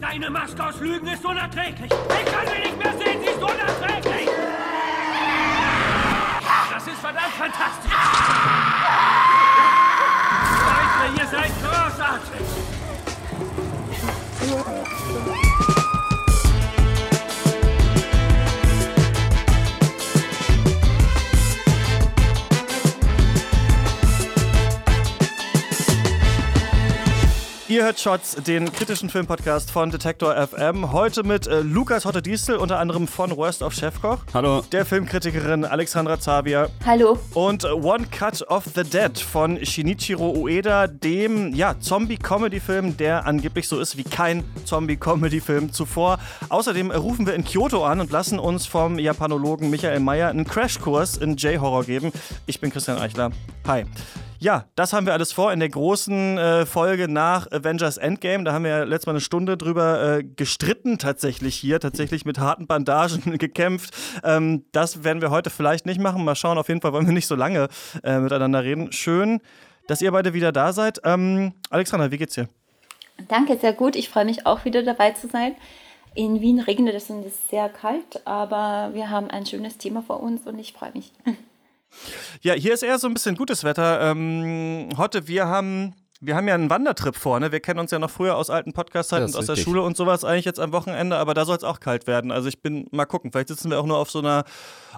Deine Maske aus Lügen ist unerträglich. Ich kann sie nicht mehr sehen, sie ist unerträglich. Das ist verdammt fantastisch. Leute, ihr seid großartig. Ihr hört Shots, den kritischen Filmpodcast von Detektor FM. Heute mit äh, Lukas Hotte Diesel, unter anderem von Worst of Chefkoch. Hallo. Der Filmkritikerin Alexandra Zavia. Hallo. Und äh, One Cut of the Dead von Shinichiro Ueda, dem ja, Zombie-Comedy-Film, der angeblich so ist wie kein Zombie-Comedy-Film zuvor. Außerdem äh, rufen wir in Kyoto an und lassen uns vom Japanologen Michael Mayer einen Crashkurs in J-Horror geben. Ich bin Christian Eichler. Hi. Ja, das haben wir alles vor in der großen äh, Folge nach Avengers Endgame. Da haben wir ja letztes Mal eine Stunde drüber äh, gestritten, tatsächlich hier, tatsächlich mit harten Bandagen gekämpft. Ähm, das werden wir heute vielleicht nicht machen. Mal schauen, auf jeden Fall wollen wir nicht so lange äh, miteinander reden. Schön, dass ihr beide wieder da seid. Ähm, Alexander, wie geht's dir? Danke, sehr gut. Ich freue mich auch wieder dabei zu sein. In Wien regnet es und es ist sehr kalt, aber wir haben ein schönes Thema vor uns und ich freue mich. Ja, hier ist eher so ein bisschen gutes Wetter. Ähm, Hotte, wir haben. Wir haben ja einen Wandertrip vor, ne? Wir kennen uns ja noch früher aus alten Podcast-Zeiten und aus richtig. der Schule und sowas eigentlich jetzt am Wochenende, aber da soll es auch kalt werden. Also ich bin mal gucken, vielleicht sitzen wir auch nur auf so einer,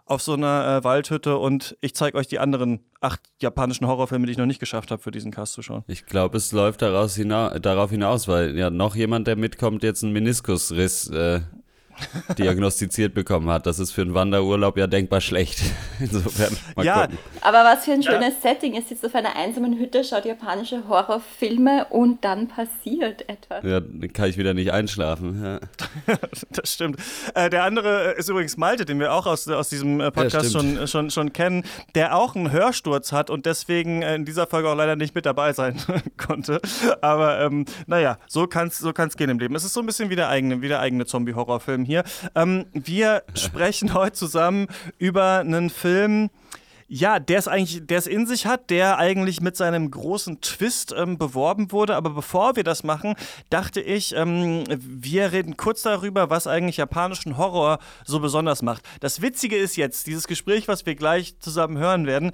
auf so einer äh, Waldhütte und ich zeige euch die anderen acht japanischen Horrorfilme, die ich noch nicht geschafft habe, für diesen Cast zu schauen. Ich glaube, es läuft hina darauf hinaus, weil ja noch jemand, der mitkommt, jetzt einen Meniskusriss äh, diagnostiziert bekommen hat. Das ist für einen Wanderurlaub ja denkbar schlecht. Insofern mal ja, gucken. Aber was für ein schönes ja. Setting. Es sitzt auf einer einsamen Hütte, schaut japanische Horrorfilme und dann passiert etwas. Ja, dann kann ich wieder nicht einschlafen. Ja. das stimmt. Äh, der andere ist übrigens Malte, den wir auch aus, aus diesem äh, Podcast ja, schon, schon, schon kennen, der auch einen Hörsturz hat und deswegen äh, in dieser Folge auch leider nicht mit dabei sein konnte. Aber ähm, naja, so kann es so kann's gehen im Leben. Es ist so ein bisschen wie der eigene, wie der eigene Zombie-Horrorfilm hier. Ähm, wir sprechen heute zusammen über einen Film, ja, der es eigentlich, der es in sich hat, der eigentlich mit seinem großen Twist ähm, beworben wurde. Aber bevor wir das machen, dachte ich, ähm, wir reden kurz darüber, was eigentlich japanischen Horror so besonders macht. Das Witzige ist jetzt, dieses Gespräch, was wir gleich zusammen hören werden,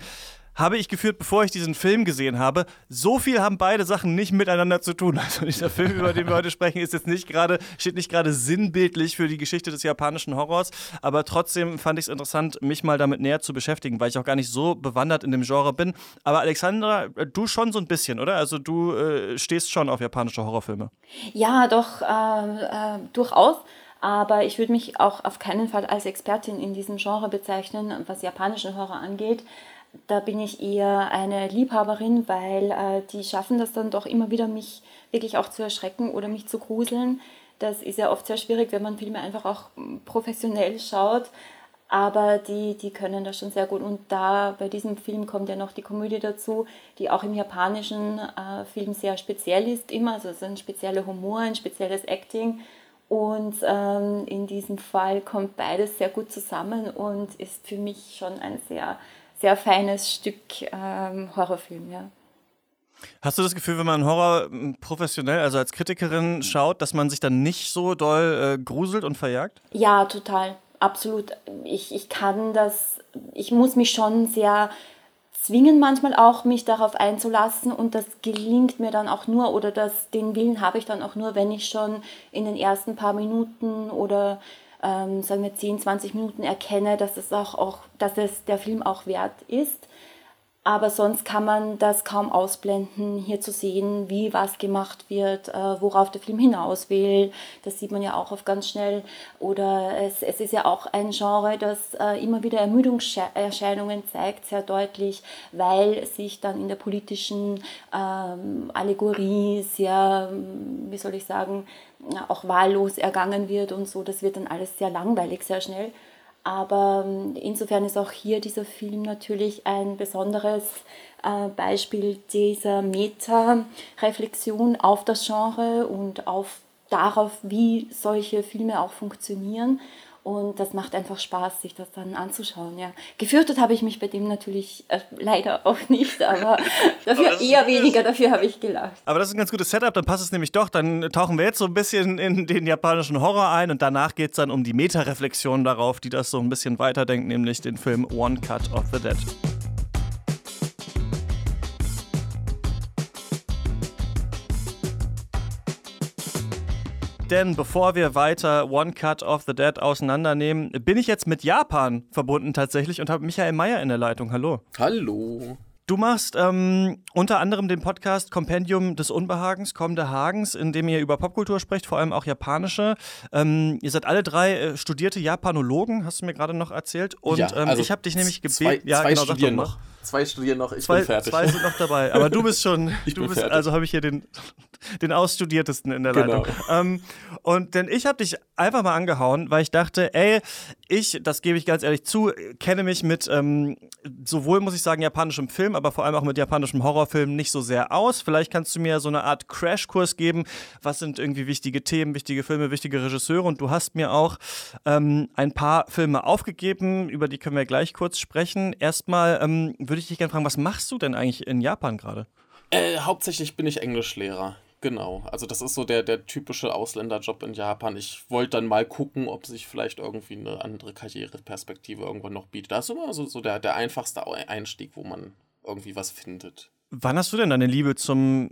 habe ich geführt, bevor ich diesen Film gesehen habe. So viel haben beide Sachen nicht miteinander zu tun. Also dieser Film, über den wir heute sprechen, ist jetzt nicht gerade, steht nicht gerade sinnbildlich für die Geschichte des japanischen Horrors, aber trotzdem fand ich es interessant, mich mal damit näher zu beschäftigen, weil ich auch gar nicht so bewandert in dem Genre bin. Aber Alexandra, du schon so ein bisschen, oder? Also du äh, stehst schon auf japanische Horrorfilme. Ja, doch, äh, äh, durchaus. Aber ich würde mich auch auf keinen Fall als Expertin in diesem Genre bezeichnen, was japanischen Horror angeht da bin ich eher eine Liebhaberin, weil äh, die schaffen das dann doch immer wieder, mich wirklich auch zu erschrecken oder mich zu gruseln. Das ist ja oft sehr schwierig, wenn man Filme einfach auch professionell schaut. Aber die, die können das schon sehr gut. Und da bei diesem Film kommt ja noch die Komödie dazu, die auch im japanischen äh, Film sehr speziell ist, immer. Also es ist ein spezieller Humor, ein spezielles Acting. Und ähm, in diesem Fall kommt beides sehr gut zusammen und ist für mich schon ein sehr sehr feines Stück ähm, Horrorfilm, ja. Hast du das Gefühl, wenn man Horror hm, professionell, also als Kritikerin schaut, dass man sich dann nicht so doll äh, gruselt und verjagt? Ja, total. Absolut. Ich, ich kann das, ich muss mich schon sehr zwingen manchmal auch, mich darauf einzulassen und das gelingt mir dann auch nur oder das, den Willen habe ich dann auch nur, wenn ich schon in den ersten paar Minuten oder ähm, sagen wir 10, 20 Minuten erkenne, dass es auch, auch, dass es der Film auch wert ist. Aber sonst kann man das kaum ausblenden, hier zu sehen, wie was gemacht wird, äh, worauf der Film hinaus will. Das sieht man ja auch oft ganz schnell. Oder es, es ist ja auch ein Genre, das äh, immer wieder Ermüdungserscheinungen zeigt, sehr deutlich, weil sich dann in der politischen ähm, Allegorie sehr, wie soll ich sagen, auch wahllos ergangen wird und so. Das wird dann alles sehr langweilig, sehr schnell. Aber ähm, insofern ist auch hier dieser Film natürlich ein besonderes äh, Beispiel dieser Meta-Reflexion auf das Genre und auf darauf, wie solche Filme auch funktionieren. Und das macht einfach Spaß, sich das dann anzuschauen. Ja. Gefürchtet habe ich mich bei dem natürlich äh, leider auch nicht, aber dafür aber eher weniger, dafür habe ich gelacht. Aber das ist ein ganz gutes Setup, dann passt es nämlich doch. Dann tauchen wir jetzt so ein bisschen in den japanischen Horror ein und danach geht es dann um die Meta-Reflexion darauf, die das so ein bisschen weiterdenkt, nämlich den Film One Cut of the Dead. Denn bevor wir weiter One Cut of the Dead auseinandernehmen, bin ich jetzt mit Japan verbunden tatsächlich und habe Michael Meyer in der Leitung. Hallo. Hallo. Du machst ähm, unter anderem den Podcast Kompendium des Unbehagens, Kommende Hagens, in dem ihr über Popkultur sprecht, vor allem auch japanische. Ähm, ihr seid alle drei äh, studierte Japanologen, hast du mir gerade noch erzählt. Und ja, ähm, also ich habe dich nämlich gebeten. Ja, zwei genau, studieren noch. Zwei studieren noch, ich zwei, bin fertig. Zwei sind noch dabei, aber du bist schon, ich du bist, fertig. also habe ich hier den, den Ausstudiertesten in der genau. Leitung. Ähm, und denn ich habe dich einfach mal angehauen, weil ich dachte, ey, ich, das gebe ich ganz ehrlich zu, kenne mich mit ähm, sowohl, muss ich sagen, japanischem Film, aber vor allem auch mit japanischem Horrorfilm nicht so sehr aus. Vielleicht kannst du mir so eine Art Crashkurs geben. Was sind irgendwie wichtige Themen, wichtige Filme, wichtige Regisseure? Und du hast mir auch ähm, ein paar Filme aufgegeben, über die können wir gleich kurz sprechen. Erstmal ähm, würde ich dich gerne fragen, was machst du denn eigentlich in Japan gerade? Äh, hauptsächlich bin ich Englischlehrer. Genau, also das ist so der, der typische Ausländerjob in Japan. Ich wollte dann mal gucken, ob sich vielleicht irgendwie eine andere Karriereperspektive irgendwann noch bietet. Das ist immer so, so der, der einfachste Einstieg, wo man irgendwie was findet. Wann hast du denn deine Liebe zum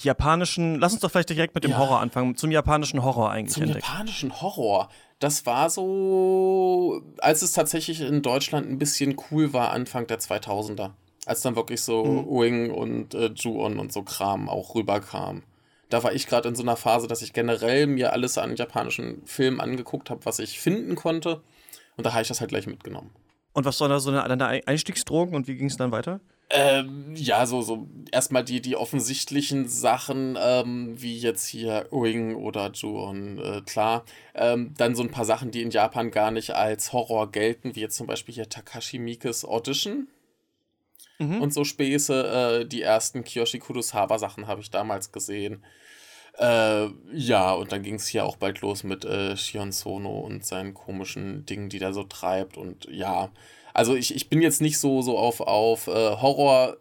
japanischen, lass uns doch vielleicht direkt mit dem ja. Horror anfangen, zum japanischen Horror eigentlich Zum entdeckt. japanischen Horror, das war so, als es tatsächlich in Deutschland ein bisschen cool war, Anfang der 2000er. Als dann wirklich so mhm. Wing und äh, Ju-On und so Kram auch rüberkam da war ich gerade in so einer Phase, dass ich generell mir alles an japanischen Filmen angeguckt habe, was ich finden konnte. Und da habe ich das halt gleich mitgenommen. Und was war da so eine, eine Einstiegsdrogen und wie ging es dann weiter? Ähm, ja, so, so erstmal die, die offensichtlichen Sachen, ähm, wie jetzt hier Wing oder Juon, äh, klar. Ähm, dann so ein paar Sachen, die in Japan gar nicht als Horror gelten, wie jetzt zum Beispiel hier Takashi Mikes Audition. Mhm. Und so Späße, äh, die ersten Kiyoshi Kurosawa Sachen habe ich damals gesehen. Äh, ja, und dann ging es hier auch bald los mit äh, Shion Sono und seinen komischen Dingen, die der so treibt. Und ja, also ich, ich bin jetzt nicht so, so auf, auf äh, Horror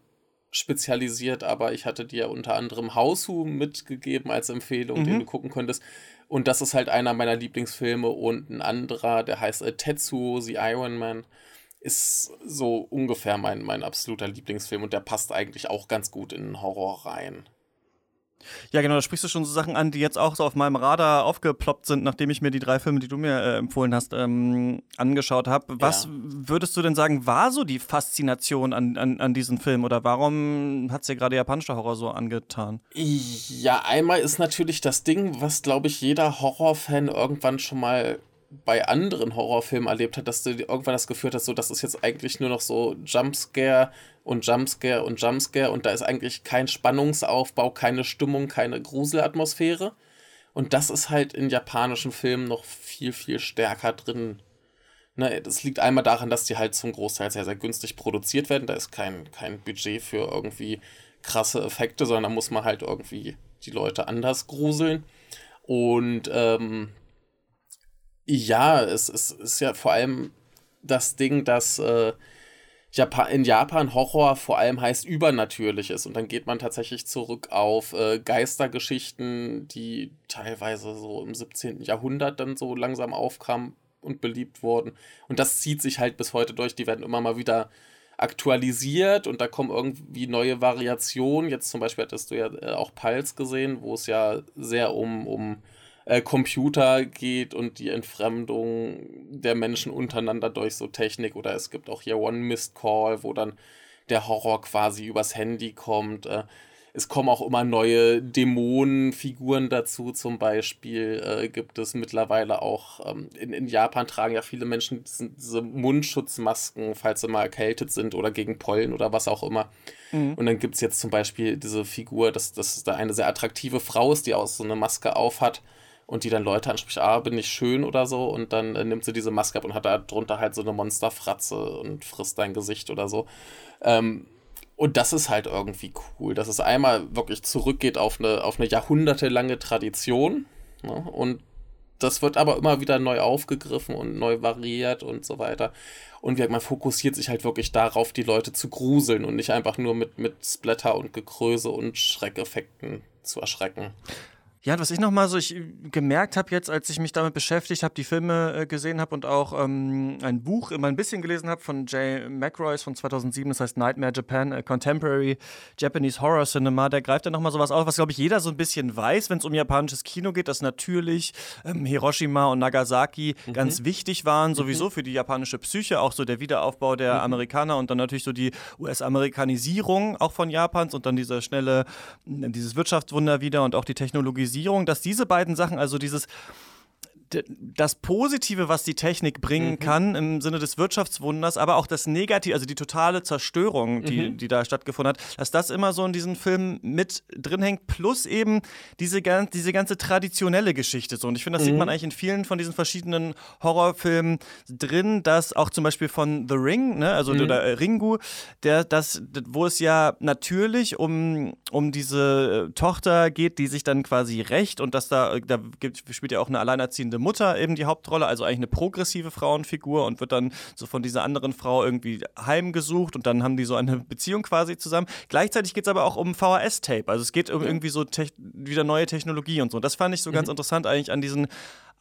spezialisiert, aber ich hatte dir unter anderem Hausu mitgegeben als Empfehlung, mhm. den du gucken könntest. Und das ist halt einer meiner Lieblingsfilme und ein anderer, der heißt äh, Tetsuo, The Iron Man, ist so ungefähr mein, mein absoluter Lieblingsfilm und der passt eigentlich auch ganz gut in Horror rein. Ja, genau, da sprichst du schon so Sachen an, die jetzt auch so auf meinem Radar aufgeploppt sind, nachdem ich mir die drei Filme, die du mir äh, empfohlen hast, ähm, angeschaut habe. Was ja. würdest du denn sagen, war so die Faszination an, an, an diesem Film oder warum hat es dir gerade japanischer Horror so angetan? Ja, einmal ist natürlich das Ding, was, glaube ich, jeder Horrorfan irgendwann schon mal bei anderen Horrorfilmen erlebt hat, dass du irgendwann das Gefühl hast, so, das ist jetzt eigentlich nur noch so Jumpscare und Jumpscare und Jumpscare und da ist eigentlich kein Spannungsaufbau, keine Stimmung, keine Gruselatmosphäre. Und das ist halt in japanischen Filmen noch viel, viel stärker drin. Ne, das liegt einmal daran, dass die halt zum Großteil sehr, sehr günstig produziert werden. Da ist kein, kein Budget für irgendwie krasse Effekte, sondern da muss man halt irgendwie die Leute anders gruseln. Und ähm, ja, es, es ist ja vor allem das Ding, dass äh, Japan, in Japan Horror vor allem heißt Übernatürliches. Und dann geht man tatsächlich zurück auf äh, Geistergeschichten, die teilweise so im 17. Jahrhundert dann so langsam aufkamen und beliebt wurden. Und das zieht sich halt bis heute durch. Die werden immer mal wieder aktualisiert und da kommen irgendwie neue Variationen. Jetzt zum Beispiel hattest du ja äh, auch Pulse gesehen, wo es ja sehr um, um äh, Computer geht und die Entfremdung der Menschen untereinander durch so Technik oder es gibt auch hier One Missed Call, wo dann der Horror quasi übers Handy kommt. Äh, es kommen auch immer neue Dämonenfiguren dazu. Zum Beispiel äh, gibt es mittlerweile auch, ähm, in, in Japan tragen ja viele Menschen diese, diese, Mundschutzmasken, falls sie mal erkältet sind oder gegen Pollen oder was auch immer. Mhm. Und dann gibt es jetzt zum Beispiel diese Figur, dass, dass da eine sehr attraktive Frau ist, die auch so eine Maske aufhat und die dann Leute anspricht, ah, bin ich schön oder so und dann äh, nimmt sie diese Maske ab und hat da drunter halt so eine Monsterfratze und frisst dein Gesicht oder so. Ähm, und das ist halt irgendwie cool, dass es einmal wirklich zurückgeht auf eine, auf eine jahrhundertelange Tradition ne? und das wird aber immer wieder neu aufgegriffen und neu variiert und so weiter. Und wie, man fokussiert sich halt wirklich darauf, die Leute zu gruseln und nicht einfach nur mit, mit Splatter und Gekröse und Schreckeffekten zu erschrecken. Ja, was ich nochmal so ich gemerkt habe jetzt, als ich mich damit beschäftigt habe, die Filme äh, gesehen habe und auch ähm, ein Buch immer ein bisschen gelesen habe von Jay McRoyce von 2007, das heißt Nightmare Japan, a Contemporary Japanese Horror Cinema, der greift dann nochmal sowas auf, was glaube ich jeder so ein bisschen weiß, wenn es um japanisches Kino geht, dass natürlich ähm, Hiroshima und Nagasaki mhm. ganz wichtig waren, sowieso mhm. für die japanische Psyche, auch so der Wiederaufbau der mhm. Amerikaner und dann natürlich so die US-Amerikanisierung auch von Japans und dann diese schnelle, dieses Wirtschaftswunder wieder und auch die Technologie Digitalisierung, dass diese beiden Sachen, also dieses das Positive, was die Technik bringen mhm. kann im Sinne des Wirtschaftswunders, aber auch das Negative, also die totale Zerstörung, die, mhm. die da stattgefunden hat, dass das immer so in diesen Filmen mit drin hängt, plus eben diese, diese ganze traditionelle Geschichte. So. Und ich finde, das mhm. sieht man eigentlich in vielen von diesen verschiedenen Horrorfilmen drin, dass auch zum Beispiel von The Ring, ne, also mhm. oder Ringu, der, das, wo es ja natürlich um, um diese äh, Tochter geht, die sich dann quasi rächt und dass da, da gibt, spielt ja auch eine alleinerziehende Mutter eben die Hauptrolle, also eigentlich eine progressive Frauenfigur und wird dann so von dieser anderen Frau irgendwie heimgesucht und dann haben die so eine Beziehung quasi zusammen. Gleichzeitig geht es aber auch um VHS-Tape, also es geht um irgendwie so wieder neue Technologie und so. Das fand ich so ganz mhm. interessant eigentlich an diesen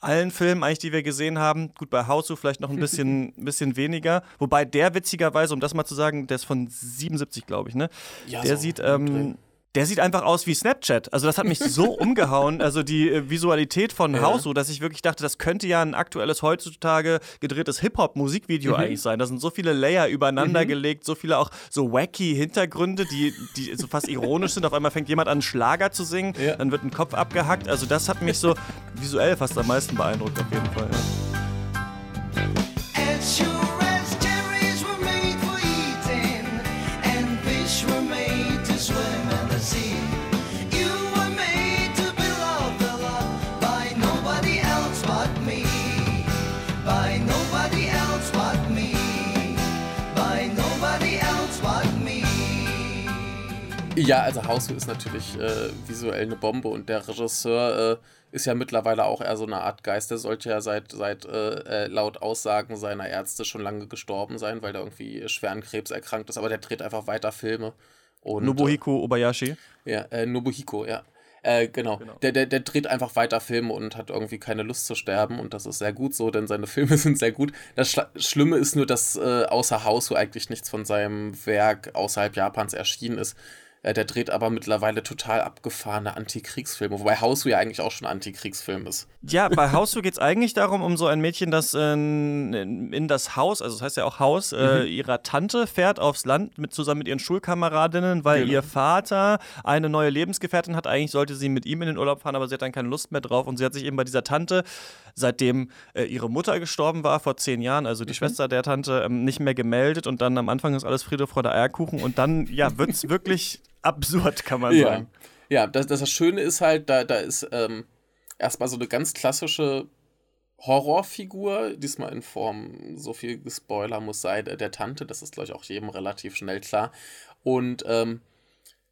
allen Filmen eigentlich, die wir gesehen haben. Gut, bei Hausu vielleicht noch ein bisschen, bisschen weniger. Wobei der witzigerweise, um das mal zu sagen, der ist von 77, glaube ich, ne? Ja, der so sieht ähm, der sieht einfach aus wie Snapchat. Also das hat mich so umgehauen, also die äh, Visualität von ja. House, so dass ich wirklich dachte, das könnte ja ein aktuelles heutzutage gedrehtes Hip-Hop-Musikvideo mhm. eigentlich sein. Da sind so viele Layer übereinander mhm. gelegt, so viele auch so wacky Hintergründe, die, die so fast ironisch sind. Auf einmal fängt jemand an, Schlager zu singen, ja. dann wird ein Kopf abgehackt. Also das hat mich so visuell fast am meisten beeindruckt, auf jeden Fall. Ja. Ja, also Haushu ist natürlich äh, visuell eine Bombe und der Regisseur äh, ist ja mittlerweile auch eher so eine Art Geist. Der sollte ja seit, seit äh, äh laut Aussagen seiner Ärzte schon lange gestorben sein, weil der irgendwie schweren Krebs erkrankt ist, aber der dreht einfach weiter Filme. Und, Nobuhiko Obayashi? Ja, äh, Nobuhiko, ja. Äh, genau. genau. Der, der, der dreht einfach weiter Filme und hat irgendwie keine Lust zu sterben und das ist sehr gut so, denn seine Filme sind sehr gut. Das Schla Schlimme ist nur, dass äh, außer Hausu eigentlich nichts von seinem Werk außerhalb Japans erschienen ist. Äh, der dreht aber mittlerweile total abgefahrene Antikriegsfilme, wobei Hausu ja eigentlich auch schon Antikriegsfilm ist. Ja, bei Hausu geht es eigentlich darum, um so ein Mädchen, das in, in, das Haus, also das heißt ja auch Haus, äh, mhm. ihrer Tante fährt aufs Land mit, zusammen mit ihren Schulkameradinnen, weil genau. ihr Vater eine neue Lebensgefährtin hat. Eigentlich sollte sie mit ihm in den Urlaub fahren, aber sie hat dann keine Lust mehr drauf und sie hat sich eben bei dieser Tante, seitdem äh, ihre Mutter gestorben war vor zehn Jahren, also die mhm. Schwester der Tante, ähm, nicht mehr gemeldet und dann am Anfang ist alles Friede, Freude, Eierkuchen und dann, ja, wird es wirklich absurd, kann man ja. sagen. Ja, das, das Schöne ist halt, da, da ist ähm, erstmal so eine ganz klassische Horrorfigur, diesmal in Form, so viel Spoiler muss sein, der Tante, das ist, glaube ich, auch jedem relativ schnell klar. Und ähm,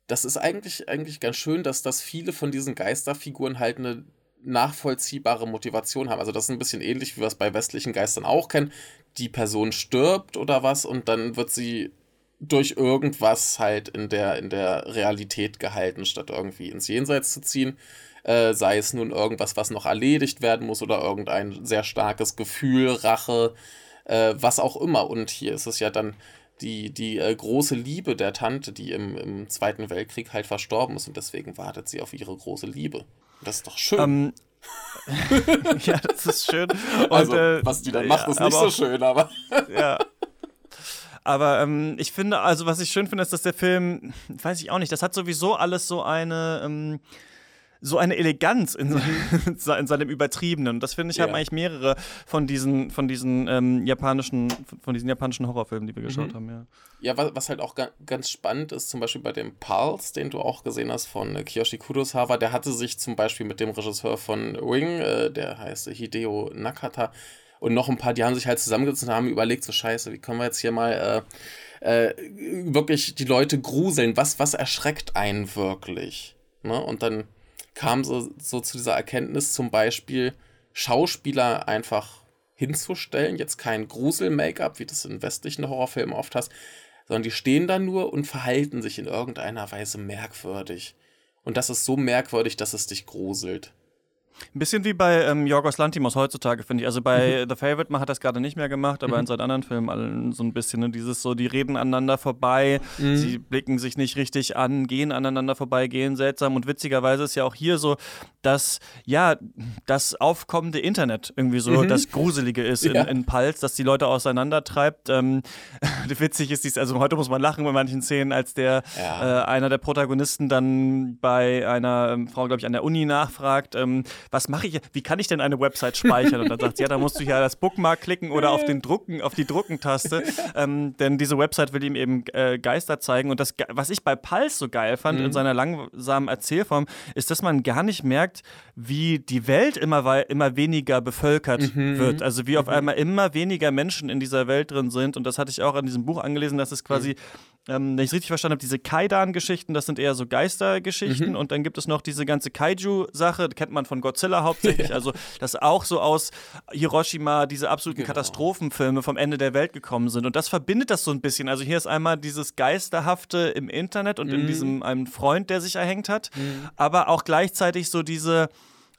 das ist eigentlich, eigentlich ganz schön, dass, dass viele von diesen Geisterfiguren halt eine nachvollziehbare Motivation haben. Also das ist ein bisschen ähnlich, wie wir es bei westlichen Geistern auch kennen. Die Person stirbt oder was und dann wird sie durch irgendwas halt in der, in der Realität gehalten, statt irgendwie ins Jenseits zu ziehen. Äh, sei es nun irgendwas, was noch erledigt werden muss oder irgendein sehr starkes Gefühl, Rache, äh, was auch immer. Und hier ist es ja dann die, die äh, große Liebe der Tante, die im, im Zweiten Weltkrieg halt verstorben ist und deswegen wartet sie auf ihre große Liebe. Das ist doch schön. Ähm, ja, das ist schön. Und, also, was die dann macht, ja, ist nicht so schön, aber. ja. Aber ähm, ich finde, also was ich schön finde, ist, dass der Film, weiß ich auch nicht, das hat sowieso alles so eine. Ähm, so eine Eleganz in, mhm. in seinem Übertriebenen. Und das finde ich, haben eigentlich mehrere von diesen, von diesen ähm, japanischen, von diesen japanischen Horrorfilmen, die wir geschaut mhm. haben, ja. Ja, was, was halt auch ga ganz spannend ist, zum Beispiel bei dem Pulse, den du auch gesehen hast von äh, Kiyoshi Kurosawa, der hatte sich zum Beispiel mit dem Regisseur von Wing, äh, der heißt Hideo Nakata, und noch ein paar, die haben sich halt zusammengesetzt und haben überlegt, so scheiße, wie können wir jetzt hier mal äh, äh, wirklich die Leute gruseln, was, was erschreckt einen wirklich? Ne? Und dann kam so, so zu dieser Erkenntnis zum Beispiel, Schauspieler einfach hinzustellen. Jetzt kein Grusel-Make-up, wie du es in westlichen Horrorfilmen oft hast, sondern die stehen da nur und verhalten sich in irgendeiner Weise merkwürdig. Und das ist so merkwürdig, dass es dich gruselt. Ein bisschen wie bei ähm, Yorgos Lantimos heutzutage, finde ich. Also bei mhm. The Favorite man hat das gerade nicht mehr gemacht, aber mhm. in seinen anderen Filmen allen so ein bisschen, ne, dieses so, die reden aneinander vorbei, mhm. sie blicken sich nicht richtig an, gehen aneinander vorbei, gehen seltsam. Und witzigerweise ist ja auch hier so, dass ja, das aufkommende Internet irgendwie so mhm. das Gruselige ist ja. in, in Pulse, dass die Leute auseinandertreibt. Ähm, witzig ist dies, also heute muss man lachen bei manchen Szenen, als der ja. äh, einer der Protagonisten dann bei einer ähm, Frau, glaube ich, an der Uni nachfragt, ähm, was mache ich, wie kann ich denn eine Website speichern? Und dann sagt sie, ja, da musst du ja das Bookmark klicken oder auf den Drucken, auf die Druckentaste, ähm, denn diese Website will ihm eben äh, Geister zeigen. Und das, was ich bei Pulse so geil fand mhm. in seiner langsamen Erzählform, ist, dass man gar nicht merkt, wie die Welt immer, immer weniger bevölkert mhm. wird. Also wie auf mhm. einmal immer weniger Menschen in dieser Welt drin sind. Und das hatte ich auch in diesem Buch angelesen, dass es quasi mhm ähm, wenn ich es richtig verstanden habe, diese Kaidan-Geschichten, das sind eher so Geistergeschichten. Mhm. Und dann gibt es noch diese ganze Kaiju-Sache, kennt man von Godzilla hauptsächlich. ja. Also, dass auch so aus Hiroshima diese absoluten genau. Katastrophenfilme vom Ende der Welt gekommen sind. Und das verbindet das so ein bisschen. Also, hier ist einmal dieses Geisterhafte im Internet und mhm. in diesem einem Freund, der sich erhängt hat, mhm. aber auch gleichzeitig so diese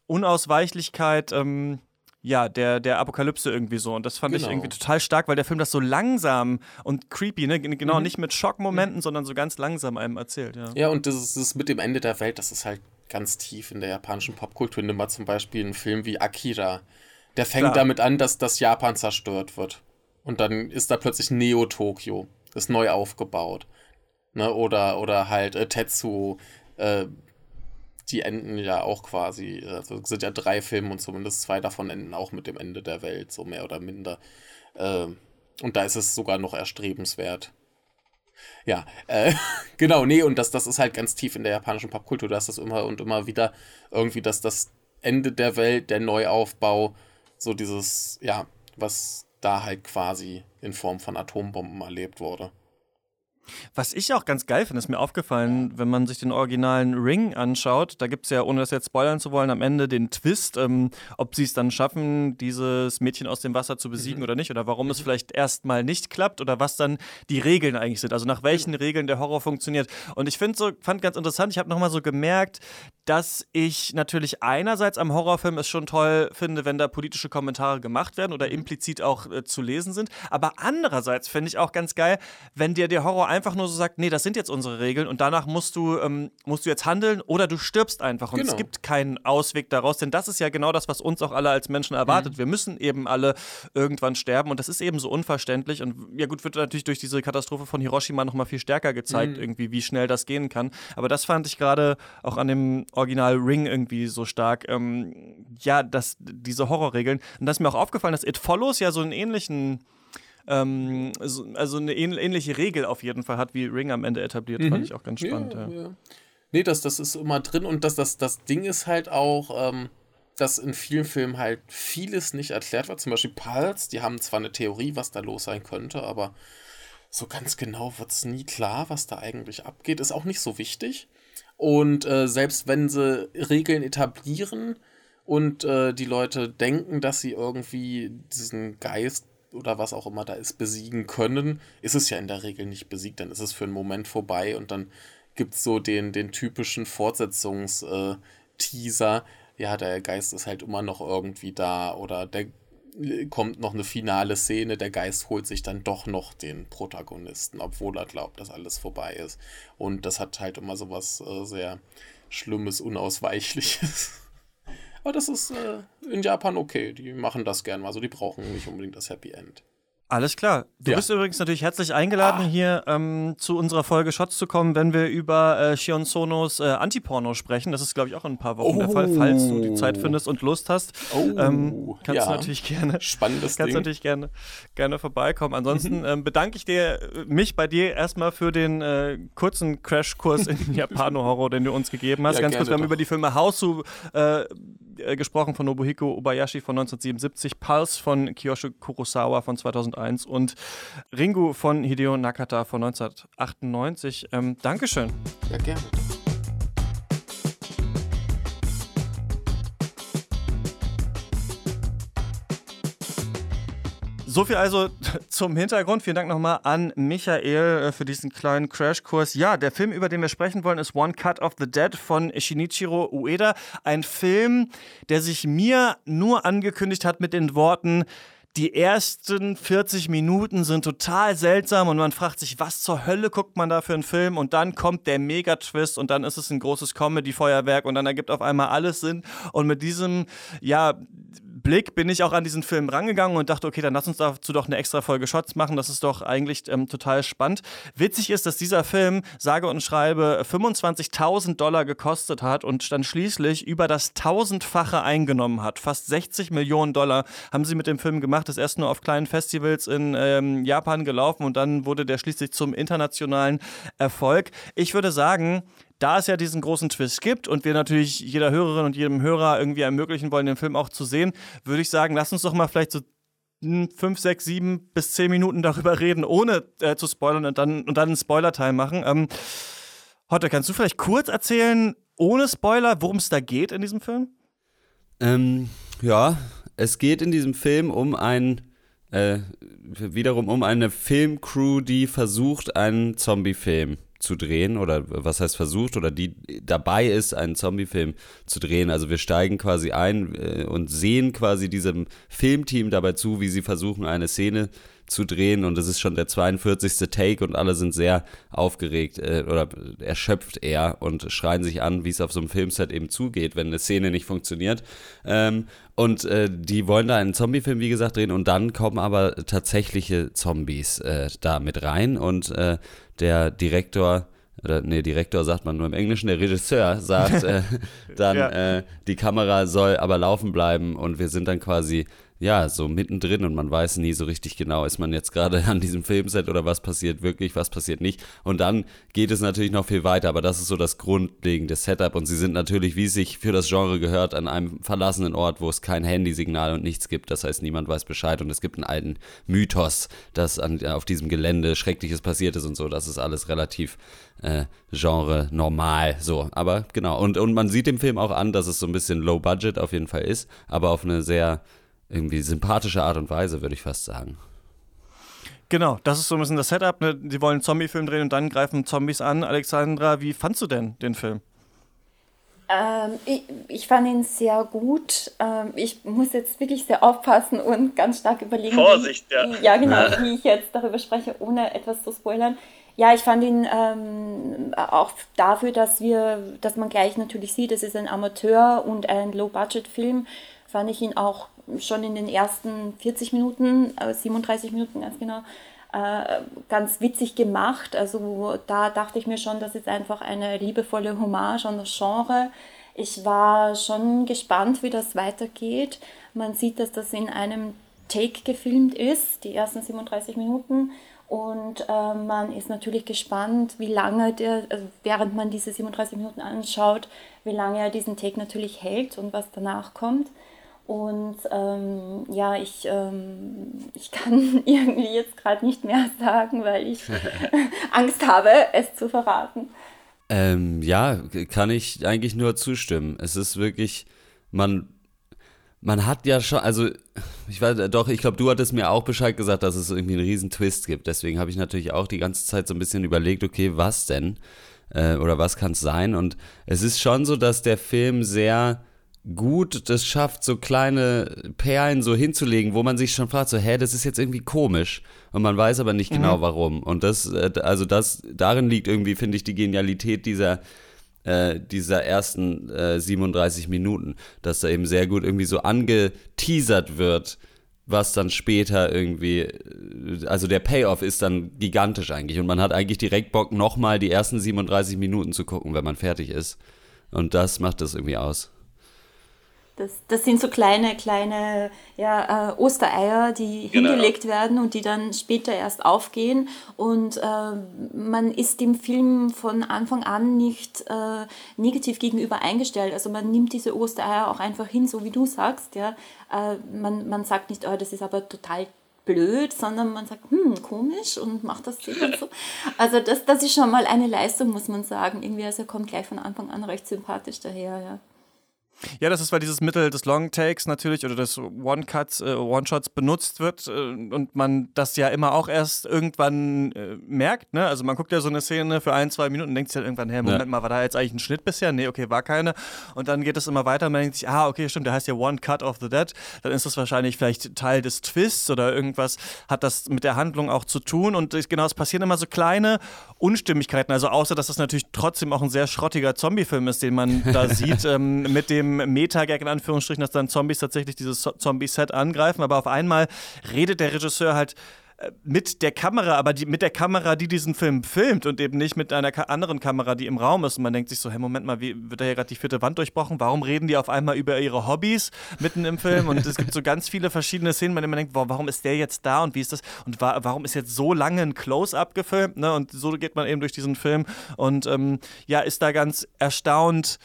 Unausweichlichkeit. Ähm, ja, der, der Apokalypse irgendwie so. Und das fand genau. ich irgendwie total stark, weil der Film das so langsam und creepy, ne? Genau, mhm. nicht mit Schockmomenten, mhm. sondern so ganz langsam einem erzählt, ja. Ja, und das ist, das mit dem Ende der Welt, das ist halt ganz tief in der japanischen Popkultur. Nimm mal zum Beispiel einen Film wie Akira. Der fängt Klar. damit an, dass das Japan zerstört wird. Und dann ist da plötzlich Neo-Tokio. Ist neu aufgebaut. Ne? Oder, oder halt äh, Tetsu. Äh, die enden ja auch quasi, also sind ja drei Filme und zumindest zwei davon enden auch mit dem Ende der Welt, so mehr oder minder. Äh, und da ist es sogar noch erstrebenswert. Ja, äh, genau, nee, und das, das ist halt ganz tief in der japanischen Popkultur, dass das immer und immer wieder irgendwie, dass das Ende der Welt, der Neuaufbau, so dieses, ja, was da halt quasi in Form von Atombomben erlebt wurde. Was ich auch ganz geil finde, ist mir aufgefallen, wenn man sich den originalen Ring anschaut, da gibt es ja, ohne das jetzt spoilern zu wollen, am Ende den Twist, ähm, ob sie es dann schaffen, dieses Mädchen aus dem Wasser zu besiegen mhm. oder nicht, oder warum es vielleicht erstmal nicht klappt oder was dann die Regeln eigentlich sind, also nach welchen Regeln der Horror funktioniert. Und ich finde so, fand ganz interessant, ich habe nochmal so gemerkt, dass ich natürlich einerseits am Horrorfilm es schon toll finde, wenn da politische Kommentare gemacht werden oder implizit auch äh, zu lesen sind, aber andererseits finde ich auch ganz geil, wenn dir der Horror einfach einfach nur so sagt, nee, das sind jetzt unsere Regeln und danach musst du, ähm, musst du jetzt handeln oder du stirbst einfach. Und genau. es gibt keinen Ausweg daraus, denn das ist ja genau das, was uns auch alle als Menschen erwartet. Mhm. Wir müssen eben alle irgendwann sterben und das ist eben so unverständlich. Und ja gut, wird natürlich durch diese Katastrophe von Hiroshima nochmal viel stärker gezeigt, mhm. irgendwie, wie schnell das gehen kann. Aber das fand ich gerade auch an dem Original Ring irgendwie so stark. Ähm, ja, dass diese Horrorregeln. Und das ist mir auch aufgefallen, dass It Follows ja so einen ähnlichen ähm, so, also eine ähnliche Regel auf jeden Fall hat, wie Ring am Ende etabliert, mhm. fand ich auch ganz spannend. Ja, ja. ja. Nee, das, das ist immer drin und das, das, das Ding ist halt auch, ähm, dass in vielen Filmen halt vieles nicht erklärt wird. Zum Beispiel Pulse, die haben zwar eine Theorie, was da los sein könnte, aber so ganz genau wird es nie klar, was da eigentlich abgeht. Ist auch nicht so wichtig. Und äh, selbst wenn sie Regeln etablieren und äh, die Leute denken, dass sie irgendwie diesen Geist oder was auch immer da ist, besiegen können, ist es ja in der Regel nicht besiegt. Dann ist es für einen Moment vorbei und dann gibt es so den, den typischen Fortsetzungsteaser. Äh, ja, der Geist ist halt immer noch irgendwie da oder der kommt noch eine finale Szene, der Geist holt sich dann doch noch den Protagonisten, obwohl er glaubt, dass alles vorbei ist. Und das hat halt immer so was äh, sehr Schlimmes, Unausweichliches. Aber das ist äh, in Japan okay. Die machen das gern mal so. Die brauchen nicht unbedingt das Happy End. Alles klar. Du ja. bist übrigens natürlich herzlich eingeladen, ah. hier ähm, zu unserer Folge Shots zu kommen, wenn wir über äh, Shion Sonos äh, Antiporno sprechen. Das ist, glaube ich, auch in ein paar Wochen oh. der Fall, falls du die Zeit findest und Lust hast. Oh. Ähm, kannst ja. du natürlich gerne. Spannendes kannst Ding. natürlich gerne, gerne vorbeikommen. Ansonsten ähm, bedanke ich dir, äh, mich bei dir erstmal für den äh, kurzen Crashkurs in Japano-Horror, den du uns gegeben hast. Ja, Ganz kurz, wir haben über die Filme Hausu äh, äh, gesprochen von Nobuhiko Obayashi von 1977, Pulse von Kiyoshi Kurosawa von 2001 und Ringu von Hideo Nakata von 1998. Ähm, Dankeschön. Ja, gerne. So viel also zum Hintergrund. Vielen Dank nochmal an Michael äh, für diesen kleinen Crashkurs. Ja, der Film, über den wir sprechen wollen, ist One Cut of the Dead von Shinichiro Ueda. Ein Film, der sich mir nur angekündigt hat mit den Worten, die ersten 40 Minuten sind total seltsam und man fragt sich, was zur Hölle guckt man da für einen Film? Und dann kommt der Megatwist und dann ist es ein großes Comedy-Feuerwerk und dann ergibt auf einmal alles Sinn. Und mit diesem, ja, Blick bin ich auch an diesen Film rangegangen und dachte, okay, dann lass uns dazu doch eine extra Folge Shots machen. Das ist doch eigentlich ähm, total spannend. Witzig ist, dass dieser Film, sage und schreibe, 25.000 Dollar gekostet hat und dann schließlich über das tausendfache eingenommen hat. Fast 60 Millionen Dollar haben sie mit dem Film gemacht. Das erst nur auf kleinen Festivals in ähm, Japan gelaufen und dann wurde der schließlich zum internationalen Erfolg. Ich würde sagen, da es ja diesen großen Twist gibt und wir natürlich jeder Hörerin und jedem Hörer irgendwie ermöglichen wollen, den Film auch zu sehen, würde ich sagen, lass uns doch mal vielleicht so fünf, sechs, sieben bis zehn Minuten darüber reden, ohne äh, zu spoilern und dann, und dann einen Spoiler-Teil machen. Ähm, Hotte, kannst du vielleicht kurz erzählen, ohne Spoiler, worum es da geht in diesem Film? Ähm, ja, es geht in diesem Film um ein, äh, wiederum um eine Filmcrew, die versucht, einen Zombie-Film zu drehen oder was heißt versucht oder die dabei ist, einen Zombie-Film zu drehen. Also wir steigen quasi ein äh, und sehen quasi diesem Filmteam dabei zu, wie sie versuchen, eine Szene zu drehen und es ist schon der 42. Take und alle sind sehr aufgeregt äh, oder erschöpft eher und schreien sich an, wie es auf so einem Filmset eben zugeht, wenn eine Szene nicht funktioniert. Ähm, und äh, die wollen da einen Zombie-Film, wie gesagt, drehen und dann kommen aber tatsächliche Zombies äh, da mit rein und äh, der Direktor oder nee, Direktor sagt man nur im Englischen, der Regisseur sagt äh, dann, ja. äh, die Kamera soll aber laufen bleiben und wir sind dann quasi ja, so mittendrin und man weiß nie so richtig genau, ist man jetzt gerade an diesem Filmset oder was passiert wirklich, was passiert nicht. Und dann geht es natürlich noch viel weiter, aber das ist so das grundlegende Setup und sie sind natürlich, wie es sich für das Genre gehört, an einem verlassenen Ort, wo es kein Handysignal und nichts gibt. Das heißt, niemand weiß Bescheid und es gibt einen alten Mythos, dass an, auf diesem Gelände Schreckliches passiert ist und so. Das ist alles relativ äh, Genre normal, so. Aber genau. Und, und man sieht dem Film auch an, dass es so ein bisschen low budget auf jeden Fall ist, aber auf eine sehr irgendwie sympathische Art und Weise, würde ich fast sagen. Genau, das ist so ein bisschen das Setup. Ne? Die wollen einen Zombie-Film drehen und dann greifen Zombies an. Alexandra, wie fandst du denn den Film? Ähm, ich, ich, fand ihn sehr gut. Ähm, ich muss jetzt wirklich sehr aufpassen und ganz stark überlegen. Vorsicht, wie, ja. Ja, genau, ja. wie ich jetzt darüber spreche, ohne etwas zu spoilern. Ja, ich fand ihn ähm, auch dafür, dass wir, dass man gleich natürlich sieht, es ist ein Amateur und ein Low-Budget-Film, fand ich ihn auch schon in den ersten 40 Minuten, 37 äh, Minuten ganz genau, äh, ganz witzig gemacht. Also da dachte ich mir schon, das ist einfach eine liebevolle Hommage an das Genre. Ich war schon gespannt, wie das weitergeht. Man sieht, dass das in einem Take gefilmt ist, die ersten 37 Minuten. Und äh, man ist natürlich gespannt, wie lange der, also während man diese 37 Minuten anschaut, wie lange er diesen Take natürlich hält und was danach kommt. Und ähm, ja, ich, ähm, ich kann irgendwie jetzt gerade nicht mehr sagen, weil ich Angst habe, es zu verraten. Ähm, ja, kann ich eigentlich nur zustimmen. Es ist wirklich, man, man hat ja schon, also ich weiß, doch, ich glaube, du hattest mir auch Bescheid gesagt, dass es irgendwie einen riesen Twist gibt. Deswegen habe ich natürlich auch die ganze Zeit so ein bisschen überlegt, okay, was denn? Äh, oder was kann es sein? Und es ist schon so, dass der Film sehr gut das schafft, so kleine Perlen so hinzulegen, wo man sich schon fragt, so, hä, das ist jetzt irgendwie komisch. Und man weiß aber nicht genau mhm. warum. Und das, äh, also das, darin liegt irgendwie, finde ich, die Genialität dieser, äh, dieser ersten äh, 37 Minuten, dass da eben sehr gut irgendwie so angeteasert wird, was dann später irgendwie, äh, also der Payoff ist dann gigantisch eigentlich. Und man hat eigentlich direkt Bock, nochmal die ersten 37 Minuten zu gucken, wenn man fertig ist. Und das macht das irgendwie aus. Das, das sind so kleine, kleine ja, äh, Ostereier, die genau. hingelegt werden und die dann später erst aufgehen. Und äh, man ist dem Film von Anfang an nicht äh, negativ gegenüber eingestellt. Also man nimmt diese Ostereier auch einfach hin, so wie du sagst. Ja? Äh, man, man sagt nicht, oh, das ist aber total blöd, sondern man sagt, hm, komisch und macht das Sinn und so. Also das, das ist schon mal eine Leistung, muss man sagen. Irgendwie, also er kommt gleich von Anfang an recht sympathisch daher, ja. Ja, das ist, weil dieses Mittel des Long Takes natürlich oder des One-Cuts, äh, One-Shots benutzt wird äh, und man das ja immer auch erst irgendwann äh, merkt. Ne? Also man guckt ja so eine Szene für ein, zwei Minuten und denkt sich dann irgendwann, hey, Moment ja. mal, war da jetzt eigentlich ein Schnitt bisher? Nee, okay, war keine. Und dann geht es immer weiter und man denkt sich, ah, okay, stimmt, der heißt ja One Cut of the Dead. Dann ist das wahrscheinlich vielleicht Teil des Twists oder irgendwas hat das mit der Handlung auch zu tun. Und genau, es passieren immer so kleine Unstimmigkeiten. Also außer, dass das natürlich trotzdem auch ein sehr schrottiger Zombie-Film ist, den man da sieht, ähm, mit dem Meta-Gag in Anführungsstrichen, dass dann Zombies tatsächlich dieses Zombie-Set angreifen. Aber auf einmal redet der Regisseur halt äh, mit der Kamera, aber die, mit der Kamera, die diesen Film filmt und eben nicht mit einer anderen Kamera, die im Raum ist. Und man denkt sich so, hey, Moment mal, wie wird da hier gerade die vierte Wand durchbrochen? Warum reden die auf einmal über ihre Hobbys mitten im Film? Und es gibt so ganz viele verschiedene Szenen, bei denen man denkt, wow, warum ist der jetzt da und wie ist das? Und wa warum ist jetzt so lange ein Close-Up gefilmt? Ne? Und so geht man eben durch diesen Film und ähm, ja, ist da ganz erstaunt,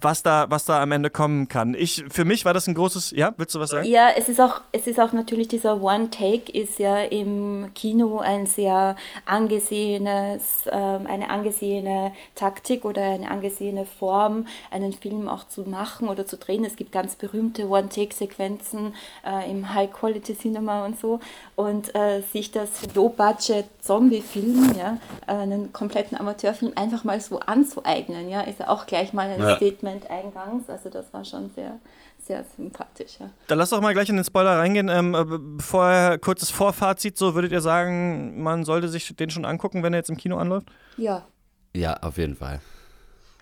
was da, was da am Ende kommen kann. Ich, für mich war das ein großes, ja, willst du was sagen? Ja, es ist auch, es ist auch natürlich dieser One-Take ist ja im Kino ein sehr angesehenes, ähm, eine angesehene Taktik oder eine angesehene Form, einen Film auch zu machen oder zu drehen. Es gibt ganz berühmte One-Take-Sequenzen äh, im High-Quality-Cinema und so. Und äh, sich das Low-Budget-Zombie-Film, ja, einen kompletten Amateurfilm einfach mal so anzueignen, ja, ist ja auch gleich mal ein ja. Statement eingangs. Also das war schon sehr, sehr sympathisch. Ja. Dann lass doch mal gleich in den Spoiler reingehen. Ähm, vorher kurzes Vorfazit, so würdet ihr sagen, man sollte sich den schon angucken, wenn er jetzt im Kino anläuft? Ja. Ja, auf jeden Fall.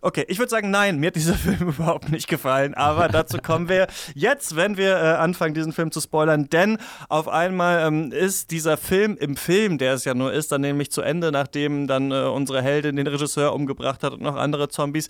Okay, ich würde sagen, nein, mir hat dieser Film überhaupt nicht gefallen, aber dazu kommen wir jetzt, wenn wir äh, anfangen, diesen Film zu spoilern, denn auf einmal ähm, ist dieser Film im Film, der es ja nur ist, dann nämlich zu Ende, nachdem dann äh, unsere Heldin den Regisseur umgebracht hat und noch andere Zombies,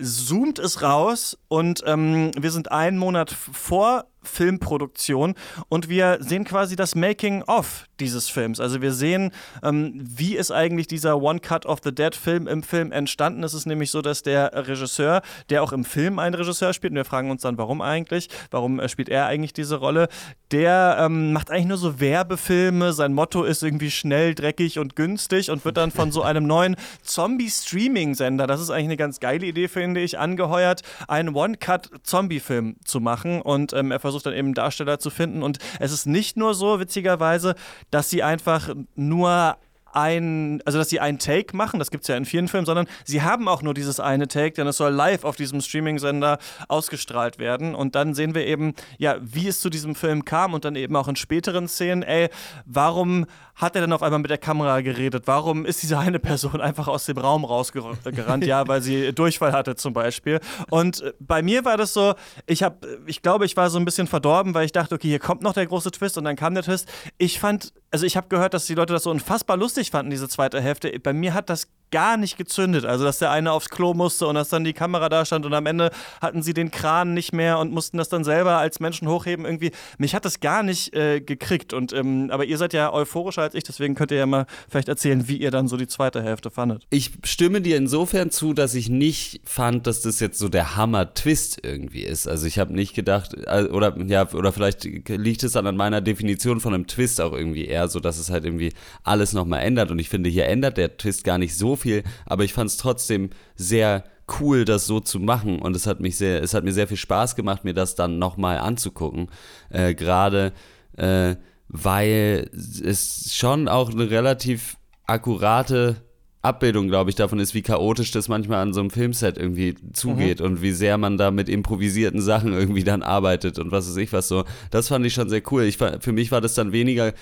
zoomt es raus und ähm, wir sind einen Monat vor Filmproduktion und wir sehen quasi das Making-of dieses Films. Also wir sehen, ähm, wie ist eigentlich dieser One Cut of the Dead Film im Film entstanden. Es ist nämlich so, dass der Regisseur, der auch im Film einen Regisseur spielt, und wir fragen uns dann, warum eigentlich, warum äh, spielt er eigentlich diese Rolle, der ähm, macht eigentlich nur so Werbefilme. Sein Motto ist irgendwie schnell, dreckig und günstig und wird dann von so einem neuen Zombie-Streaming-Sender, das ist eigentlich eine ganz geile Idee, finde ich, angeheuert, einen One-Cut-Zombie-Film zu machen und ähm, er versucht versucht dann eben Darsteller zu finden. Und es ist nicht nur so, witzigerweise, dass sie einfach nur ein, also dass sie einen Take machen, das gibt es ja in vielen Filmen, sondern sie haben auch nur dieses eine Take, denn es soll live auf diesem Streaming-Sender ausgestrahlt werden. Und dann sehen wir eben, ja, wie es zu diesem Film kam und dann eben auch in späteren Szenen, ey, warum hat er dann auf einmal mit der Kamera geredet? Warum ist diese eine Person einfach aus dem Raum rausgerannt? ja, weil sie Durchfall hatte zum Beispiel. Und äh, bei mir war das so, ich habe, ich glaube, ich war so ein bisschen verdorben, weil ich dachte, okay, hier kommt noch der große Twist und dann kam der Twist. Ich fand, also ich habe gehört, dass die Leute das so unfassbar lustig fanden, diese zweite Hälfte. Bei mir hat das gar nicht gezündet. Also, dass der eine aufs Klo musste und dass dann die Kamera da stand und am Ende hatten sie den Kran nicht mehr und mussten das dann selber als Menschen hochheben. Irgendwie, mich hat das gar nicht äh, gekriegt. Und, ähm, aber ihr seid ja euphorischer als ich, deswegen könnt ihr ja mal vielleicht erzählen, wie ihr dann so die zweite Hälfte fandet. Ich stimme dir insofern zu, dass ich nicht fand, dass das jetzt so der Hammer-Twist irgendwie ist. Also, ich habe nicht gedacht, äh, oder ja, oder vielleicht liegt es dann an meiner Definition von einem Twist auch irgendwie eher so, dass es halt irgendwie alles nochmal ändert. Und ich finde, hier ändert der Twist gar nicht so viel, aber ich fand es trotzdem sehr cool, das so zu machen und es hat mich sehr, es hat mir sehr viel Spaß gemacht, mir das dann nochmal anzugucken. Äh, Gerade äh, weil es schon auch eine relativ akkurate Abbildung, glaube ich, davon ist, wie chaotisch das manchmal an so einem Filmset irgendwie zugeht mhm. und wie sehr man da mit improvisierten Sachen irgendwie dann arbeitet und was weiß ich was so. Das fand ich schon sehr cool. Ich, für mich war das dann weniger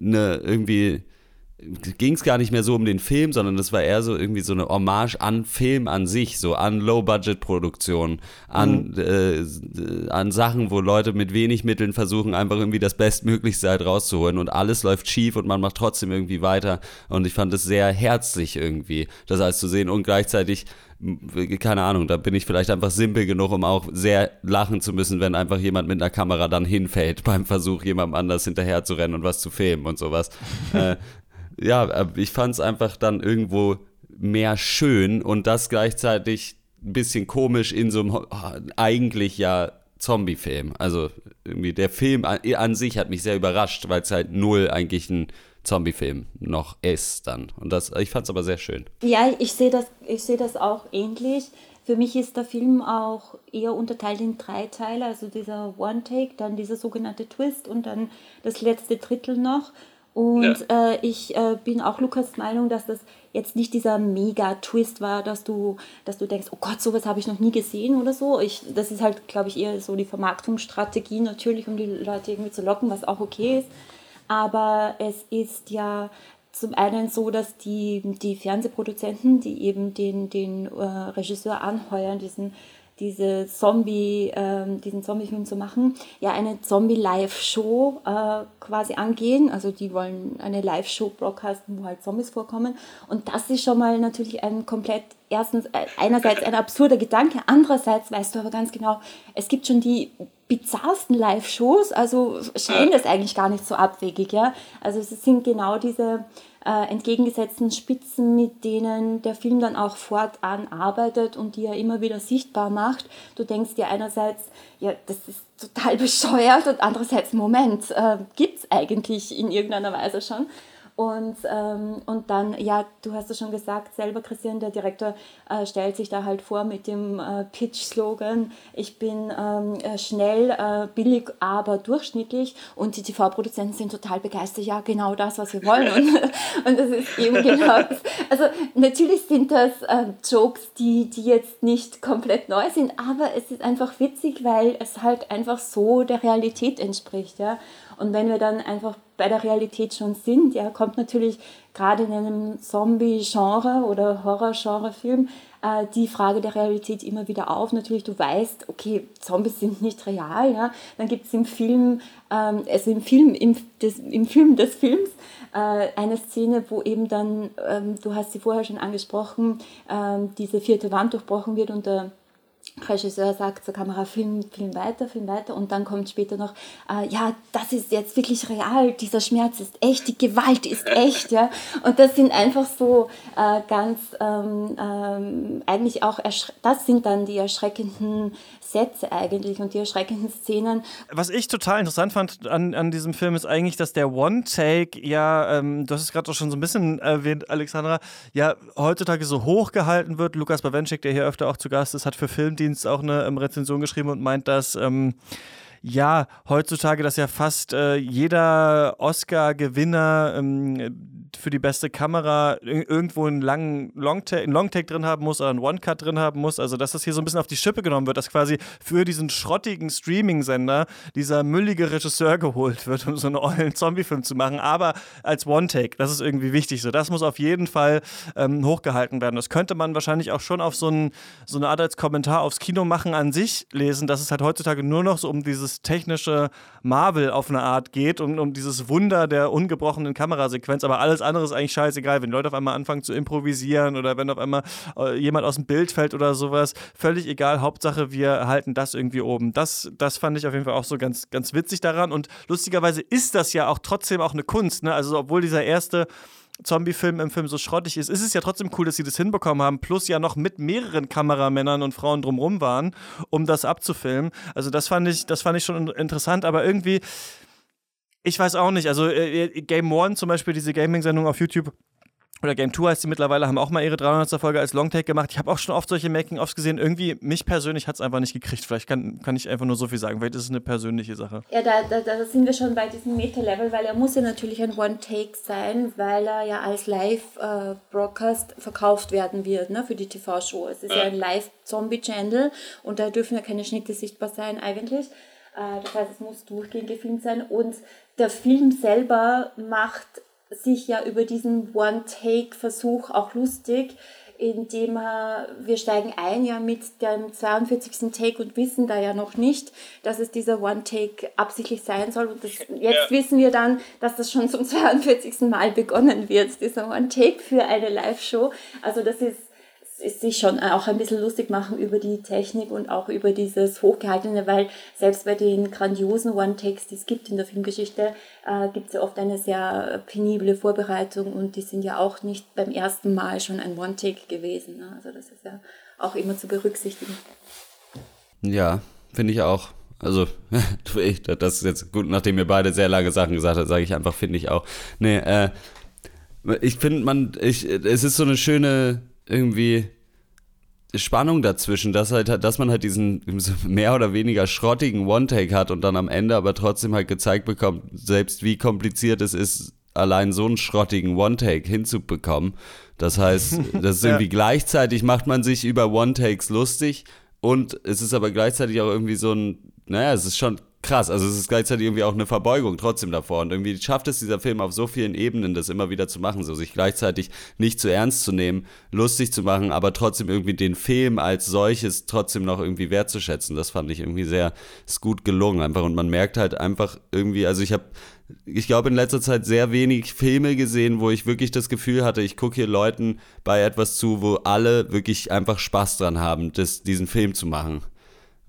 eine irgendwie ging es gar nicht mehr so um den Film, sondern das war eher so irgendwie so eine Hommage an Film an sich, so an Low-Budget-Produktionen, an, mhm. äh, an Sachen, wo Leute mit wenig Mitteln versuchen, einfach irgendwie das Bestmöglichste halt rauszuholen und alles läuft schief und man macht trotzdem irgendwie weiter und ich fand es sehr herzlich irgendwie, das alles zu sehen und gleichzeitig keine Ahnung, da bin ich vielleicht einfach simpel genug, um auch sehr lachen zu müssen, wenn einfach jemand mit einer Kamera dann hinfällt beim Versuch, jemandem anders hinterher zu rennen und was zu filmen und sowas. äh, ja, äh, ich fand es einfach dann irgendwo mehr schön und das gleichzeitig ein bisschen komisch in so einem eigentlich ja Zombie-Film. Also irgendwie der Film an, an sich hat mich sehr überrascht, weil es halt null eigentlich ein Zombie-Film noch ist dann. Und das, ich fand es aber sehr schön. Ja, ich sehe das, ich das auch ähnlich. für mich ist der Film auch eher unterteilt in drei Teile, also dieser One-Take, dann dieser sogenannte Twist und dann das letzte Drittel noch. Und ja. äh, ich äh, bin auch Lukas Meinung, dass das jetzt nicht dieser Mega-Twist war, dass du, dass du denkst, oh Gott, sowas habe ich noch nie gesehen oder so. Ich, das ist halt, glaube ich, eher so die Vermarktungsstrategie natürlich, um die Leute irgendwie zu locken, was auch okay ist. Aber es ist ja zum einen so, dass die, die Fernsehproduzenten, die eben den, den äh, Regisseur anheuern, diesen diese Zombie, ähm, diesen Zombie-Film zu machen, ja eine Zombie-Live-Show äh, quasi angehen. Also die wollen eine Live-Show broadcasten, wo halt Zombies vorkommen. Und das ist schon mal natürlich ein komplett, erstens äh, einerseits ein absurder Gedanke, andererseits weißt du aber ganz genau, es gibt schon die bizarrsten Live-Shows, also scheint das eigentlich gar nicht so abwegig, ja. Also es sind genau diese äh, entgegengesetzten Spitzen, mit denen der Film dann auch fortan arbeitet und die er immer wieder sichtbar macht. Du denkst dir einerseits, ja, das ist total bescheuert und andererseits, Moment, äh, gibt es eigentlich in irgendeiner Weise schon. Und, ähm, und dann, ja, du hast es schon gesagt, selber Christian, der Direktor, äh, stellt sich da halt vor mit dem äh, Pitch-Slogan, ich bin ähm, äh, schnell, äh, billig, aber durchschnittlich. Und die TV-Produzenten sind total begeistert, ja, genau das, was wir wollen. Und, und das ist eben genau das. Also natürlich sind das äh, Jokes, die, die jetzt nicht komplett neu sind, aber es ist einfach witzig, weil es halt einfach so der Realität entspricht. Ja? Und wenn wir dann einfach bei der Realität schon sind, ja, kommt natürlich gerade in einem Zombie-Genre oder Horror-Genre-Film äh, die Frage der Realität immer wieder auf. Natürlich, du weißt, okay, Zombies sind nicht real, ja. Dann gibt es im Film, ähm, also im Film, im, des, im Film des Films, äh, eine Szene, wo eben dann, ähm, du hast sie vorher schon angesprochen, ähm, diese vierte Wand durchbrochen wird und der Regisseur sagt zur Kamera, film, film weiter, film weiter und dann kommt später noch, äh, ja, das ist jetzt wirklich real, dieser Schmerz ist echt, die Gewalt ist echt, ja. Und das sind einfach so äh, ganz, ähm, ähm, eigentlich auch, das sind dann die erschreckenden Sätze eigentlich und die erschreckenden Szenen. Was ich total interessant fand an, an diesem Film ist eigentlich, dass der One-Take ja, ähm, du hast es gerade auch schon so ein bisschen erwähnt, Alexandra, ja heutzutage so hoch gehalten wird. Lukas Bawenschik, der hier öfter auch zu Gast ist, hat für Filmdienst auch eine ähm, Rezension geschrieben und meint, dass ähm, ja, heutzutage, dass ja fast äh, jeder Oscar-Gewinner ähm, für die beste Kamera irgendwo einen langen Longtake, einen Longtake drin haben muss oder einen One-Cut drin haben muss. Also, dass das hier so ein bisschen auf die Schippe genommen wird, dass quasi für diesen schrottigen Streaming-Sender dieser müllige Regisseur geholt wird, um so einen ollen Zombie-Film zu machen, aber als One-Take. Das ist irgendwie wichtig. So, das muss auf jeden Fall ähm, hochgehalten werden. Das könnte man wahrscheinlich auch schon auf so, ein, so eine Art als Kommentar aufs Kino machen an sich lesen, dass es halt heutzutage nur noch so um dieses dieses technische Marvel auf eine Art geht, um, um dieses Wunder der ungebrochenen Kamerasequenz. Aber alles andere ist eigentlich scheißegal. Wenn Leute auf einmal anfangen zu improvisieren oder wenn auf einmal äh, jemand aus dem Bild fällt oder sowas, völlig egal. Hauptsache, wir halten das irgendwie oben. Das, das fand ich auf jeden Fall auch so ganz, ganz witzig daran. Und lustigerweise ist das ja auch trotzdem auch eine Kunst. Ne? Also, obwohl dieser erste Zombie-Film im Film so schrottig ist, ist es ja trotzdem cool, dass sie das hinbekommen haben, plus ja noch mit mehreren Kameramännern und Frauen drumrum waren, um das abzufilmen. Also das fand ich, das fand ich schon interessant, aber irgendwie, ich weiß auch nicht, also äh, Game One zum Beispiel, diese Gaming-Sendung auf YouTube, oder Game 2 heißt sie mittlerweile, haben auch mal ihre 300. Folge als Longtake gemacht. Ich habe auch schon oft solche Making-ofs gesehen. Irgendwie, mich persönlich hat es einfach nicht gekriegt. Vielleicht kann, kann ich einfach nur so viel sagen. Vielleicht ist es eine persönliche Sache. Ja, da, da, da sind wir schon bei diesem Meta-Level, weil er muss ja natürlich ein One-Take sein, weil er ja als Live-Broadcast verkauft werden wird ne, für die TV-Show. Es ist ja, ja ein Live-Zombie-Channel und da dürfen ja keine Schnitte sichtbar sein eigentlich. Äh, das heißt, es muss durchgehend gefilmt sein und der Film selber macht sich ja über diesen One-Take-Versuch auch lustig, indem er, wir steigen ein ja mit dem 42. Take und wissen da ja noch nicht, dass es dieser One-Take absichtlich sein soll. Und das, jetzt ja. wissen wir dann, dass das schon zum 42. Mal begonnen wird, dieser One-Take für eine Live-Show. Also das ist sich schon auch ein bisschen lustig machen über die Technik und auch über dieses Hochgehaltene, weil selbst bei den grandiosen One-Takes, die es gibt in der Filmgeschichte, äh, gibt es ja oft eine sehr penible Vorbereitung und die sind ja auch nicht beim ersten Mal schon ein One-Take gewesen. Ne? Also das ist ja auch immer zu berücksichtigen. Ja, finde ich auch. Also, das ist jetzt gut, nachdem ihr beide sehr lange Sachen gesagt habt, sage ich einfach, finde ich auch. Nee, äh, ich finde, man, ich, es ist so eine schöne irgendwie Spannung dazwischen, dass halt, dass man halt diesen mehr oder weniger schrottigen One-Take hat und dann am Ende aber trotzdem halt gezeigt bekommt, selbst wie kompliziert es ist, allein so einen schrottigen One-Take hinzubekommen. Das heißt, das ist irgendwie ja. gleichzeitig macht man sich über One-Takes lustig und es ist aber gleichzeitig auch irgendwie so ein, naja, es ist schon krass. Also es ist gleichzeitig irgendwie auch eine Verbeugung trotzdem davor. Und irgendwie schafft es dieser Film auf so vielen Ebenen, das immer wieder zu machen, so sich gleichzeitig nicht zu ernst zu nehmen, lustig zu machen, aber trotzdem irgendwie den Film als solches trotzdem noch irgendwie wertzuschätzen. Das fand ich irgendwie sehr, ist gut gelungen einfach. Und man merkt halt einfach irgendwie, also ich habe ich glaube, in letzter Zeit sehr wenig Filme gesehen, wo ich wirklich das Gefühl hatte, ich gucke hier Leuten bei etwas zu, wo alle wirklich einfach Spaß dran haben, das, diesen Film zu machen.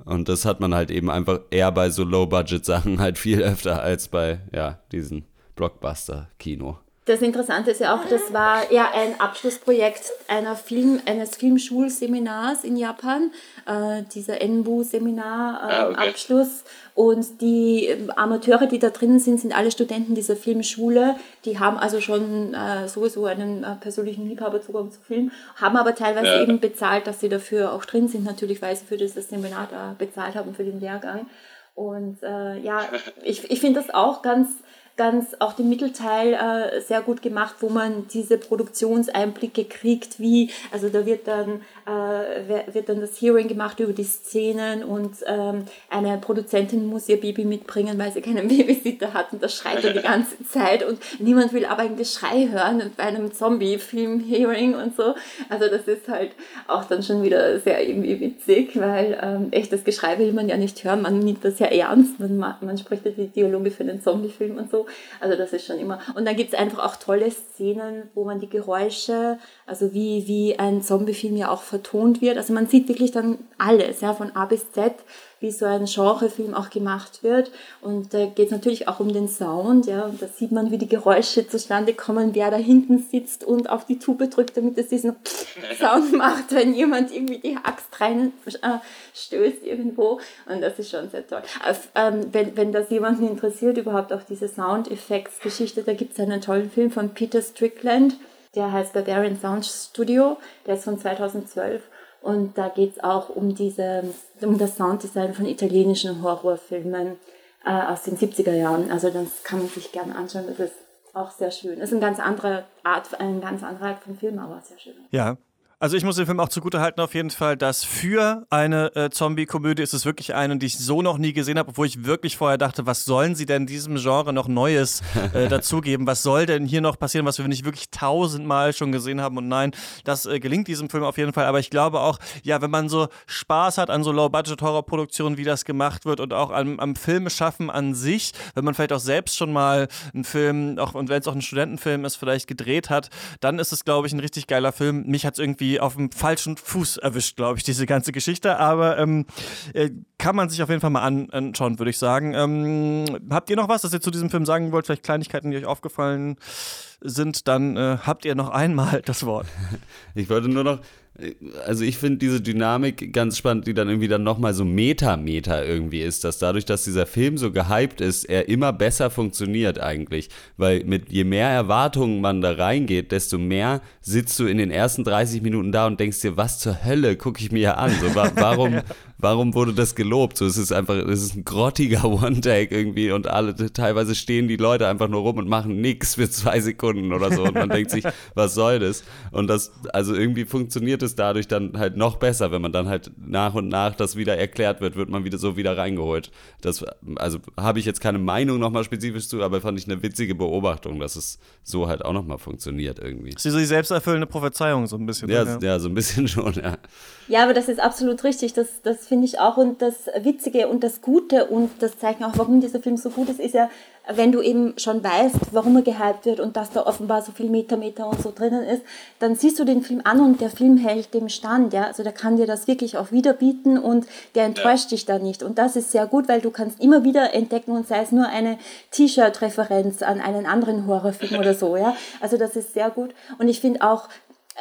Und das hat man halt eben einfach eher bei so Low-Budget-Sachen halt viel öfter als bei, ja, diesen Blockbuster-Kino. Das Interessante ist ja auch, das war ja ein Abschlussprojekt einer Film, eines Filmschulseminars in Japan, äh, dieser Enbu-Seminar-Abschluss. Äh, ah, okay. Und die ähm, Amateure, die da drinnen sind, sind alle Studenten dieser Filmschule. Die haben also schon äh, sowieso einen äh, persönlichen Liebhaberzugang zu Film, haben aber teilweise ja. eben bezahlt, dass sie dafür auch drin sind, natürlich, weil sie für dieses Seminar da bezahlt haben, für den Lehrgang. Und äh, ja, ich, ich finde das auch ganz ganz auch den Mittelteil äh, sehr gut gemacht, wo man diese Produktionseinblicke kriegt, wie, also da wird dann, äh, wird dann das Hearing gemacht über die Szenen und ähm, eine Produzentin muss ihr Baby mitbringen, weil sie keinen Babysitter hat und das schreit dann die ganze Zeit und niemand will aber eigentlich Schrei hören bei einem Zombie-Film-Hearing und so. Also das ist halt auch dann schon wieder sehr irgendwie witzig, weil ähm, echtes Geschrei will man ja nicht hören, man nimmt das ja ernst, man, man spricht ja die Dialoge für den Zombie-Film und so. Also das ist schon immer. Und dann gibt es einfach auch tolle Szenen, wo man die Geräusche, also wie, wie ein Zombie-Film ja auch vertont wird. Also man sieht wirklich dann alles, ja, von A bis Z wie so ein Genrefilm auch gemacht wird. Und da geht es natürlich auch um den Sound, ja, und da sieht man, wie die Geräusche zustande kommen, wer da hinten sitzt und auf die Tube drückt, damit es diesen Sound macht, wenn jemand irgendwie die Axt rein äh, stößt irgendwo. Und das ist schon sehr toll. Ähm, wenn, wenn das jemanden interessiert, überhaupt auch diese Soundeffekts-Geschichte, da gibt es einen tollen Film von Peter Strickland, der heißt Barbarian Sound Studio, der ist von 2012 und da geht es auch um, diese, um das Sounddesign von italienischen Horrorfilmen äh, aus den 70er Jahren. Also das kann man sich gerne anschauen. Das ist auch sehr schön. Ist eine ganz andere Art, eine ganz andere Art von Film, aber sehr schön. Ja, also ich muss den Film auch zugute halten auf jeden Fall, dass für eine äh, Zombie-Komödie ist es wirklich eine, die ich so noch nie gesehen habe, obwohl ich wirklich vorher dachte, was sollen sie denn diesem Genre noch Neues äh, dazugeben? Was soll denn hier noch passieren, was wir nicht wirklich tausendmal schon gesehen haben? Und nein, das äh, gelingt diesem Film auf jeden Fall. Aber ich glaube auch, ja, wenn man so Spaß hat an so Low-Budget-Horror-Produktionen, wie das gemacht wird und auch am, am Filmeschaffen an sich, wenn man vielleicht auch selbst schon mal einen Film, auch und wenn es auch ein Studentenfilm ist, vielleicht gedreht hat, dann ist es, glaube ich, ein richtig geiler Film. Mich hat es irgendwie auf dem falschen Fuß erwischt, glaube ich, diese ganze Geschichte. Aber ähm, äh, kann man sich auf jeden Fall mal an, anschauen, würde ich sagen. Ähm, habt ihr noch was, das ihr zu diesem Film sagen wollt? Vielleicht Kleinigkeiten, die euch aufgefallen sind? Dann äh, habt ihr noch einmal das Wort. Ich wollte nur noch also ich finde diese Dynamik ganz spannend, die dann irgendwie dann nochmal so Meta-Meta irgendwie ist, dass dadurch, dass dieser Film so gehypt ist, er immer besser funktioniert eigentlich. Weil mit je mehr Erwartungen man da reingeht, desto mehr sitzt du in den ersten 30 Minuten da und denkst dir, was zur Hölle gucke ich mir hier an? So, wa warum, warum wurde das gelobt? So, es ist einfach, es ist ein grottiger One-Take irgendwie und alle, teilweise stehen die Leute einfach nur rum und machen nichts für zwei Sekunden oder so und man denkt sich, was soll das? Und das, also irgendwie funktioniert es dadurch dann halt noch besser, wenn man dann halt nach und nach das wieder erklärt wird, wird man wieder so wieder reingeholt. Das, also habe ich jetzt keine Meinung nochmal spezifisch zu, aber fand ich eine witzige Beobachtung, dass es so halt auch nochmal funktioniert irgendwie. Das ist die selbsterfüllende Prophezeiung so ein bisschen. Ja, ja, ja so ein bisschen schon, ja. Ja, aber das ist absolut richtig. Das, das finde ich auch. Und das Witzige und das Gute und das zeigt auch, warum dieser Film so gut ist, ist ja, wenn du eben schon weißt, warum er gehypt wird und dass da offenbar so viel Metameter und so drinnen ist, dann siehst du den Film an und der Film hält dem Stand, ja. Also der kann dir das wirklich auch wieder bieten und der enttäuscht ja. dich da nicht. Und das ist sehr gut, weil du kannst immer wieder entdecken und sei es nur eine T-Shirt-Referenz an einen anderen Horrorfilm oder so, ja. Also das ist sehr gut. Und ich finde auch,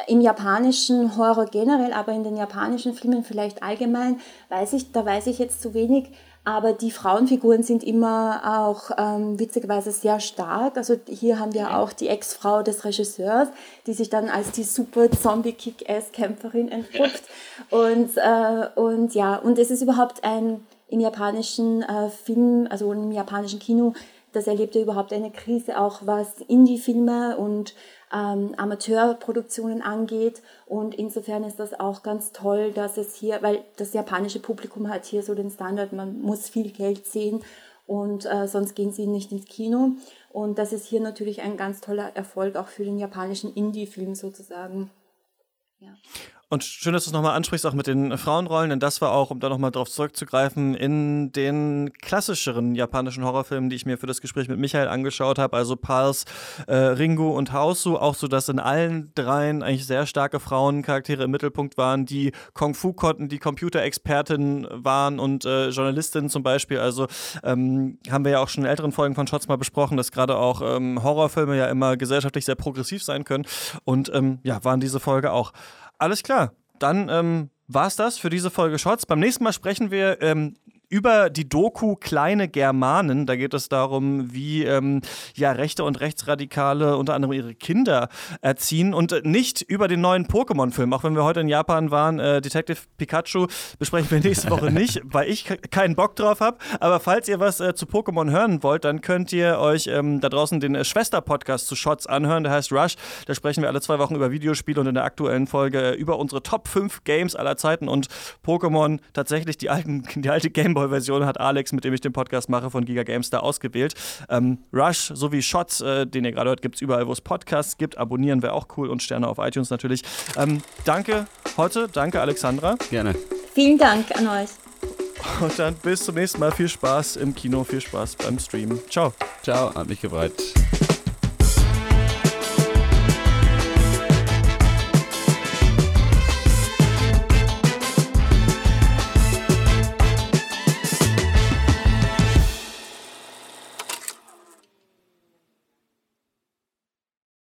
im japanischen Horror generell, aber in den japanischen Filmen vielleicht allgemein, weiß ich, da weiß ich jetzt zu wenig, Aber die Frauenfiguren sind immer auch ähm, witzigerweise sehr stark. Also hier haben wir auch die Ex-Frau des Regisseurs, die sich dann als die super Zombie-Kick-Ass-Kämpferin entpuppt. Und, äh, und ja, und es ist überhaupt ein im japanischen äh, Film, also im japanischen Kino, das erlebt ja überhaupt eine Krise, auch was Indie-Filme und ähm, Amateurproduktionen angeht. Und insofern ist das auch ganz toll, dass es hier, weil das japanische Publikum hat hier so den Standard, man muss viel Geld sehen und äh, sonst gehen sie nicht ins Kino. Und das ist hier natürlich ein ganz toller Erfolg auch für den japanischen Indie-Film sozusagen. Ja. Und schön, dass du es nochmal ansprichst, auch mit den Frauenrollen, denn das war auch, um da nochmal drauf zurückzugreifen, in den klassischeren japanischen Horrorfilmen, die ich mir für das Gespräch mit Michael angeschaut habe, also Pals, äh, Ringo und Hausu, auch so, dass in allen dreien eigentlich sehr starke Frauencharaktere im Mittelpunkt waren, die Kung Fu konnten, die Computerexpertin waren und äh, Journalistinnen zum Beispiel. Also ähm, haben wir ja auch schon in älteren Folgen von Shots mal besprochen, dass gerade auch ähm, Horrorfilme ja immer gesellschaftlich sehr progressiv sein können. Und ähm, ja, waren diese Folge auch. Alles klar. Dann ähm, war es das für diese Folge Shots. Beim nächsten Mal sprechen wir ähm, über die Doku Kleine Germanen. Da geht es darum, wie ähm, ja, Rechte und Rechtsradikale unter anderem ihre Kinder erziehen und nicht über den neuen Pokémon-Film. Auch wenn wir heute in Japan waren, äh, Detective Pikachu besprechen wir nächste Woche nicht, weil ich keinen Bock drauf habe. Aber falls ihr was äh, zu Pokémon hören wollt, dann könnt ihr euch ähm, da draußen den äh, Schwester-Podcast zu Shots anhören. Der heißt Rush. Da sprechen wir alle zwei Wochen über Videospiele und in der aktuellen Folge äh, über unsere Top 5 Games aller Zeiten und Pokémon tatsächlich die, alten, die alte Game Gameboy-Version hat Alex, mit dem ich den Podcast mache, von Giga GameStar ausgewählt. Ähm, Rush sowie Shots, äh, den ihr gerade hört, gibt es überall, wo es Podcasts gibt. Abonnieren wäre auch cool und Sterne auf iTunes natürlich. Ähm, danke heute, danke Alexandra. Gerne. Vielen Dank an euch. Und dann bis zum nächsten Mal. Viel Spaß im Kino, viel Spaß beim Stream. Ciao. Ciao, hat mich gefreut.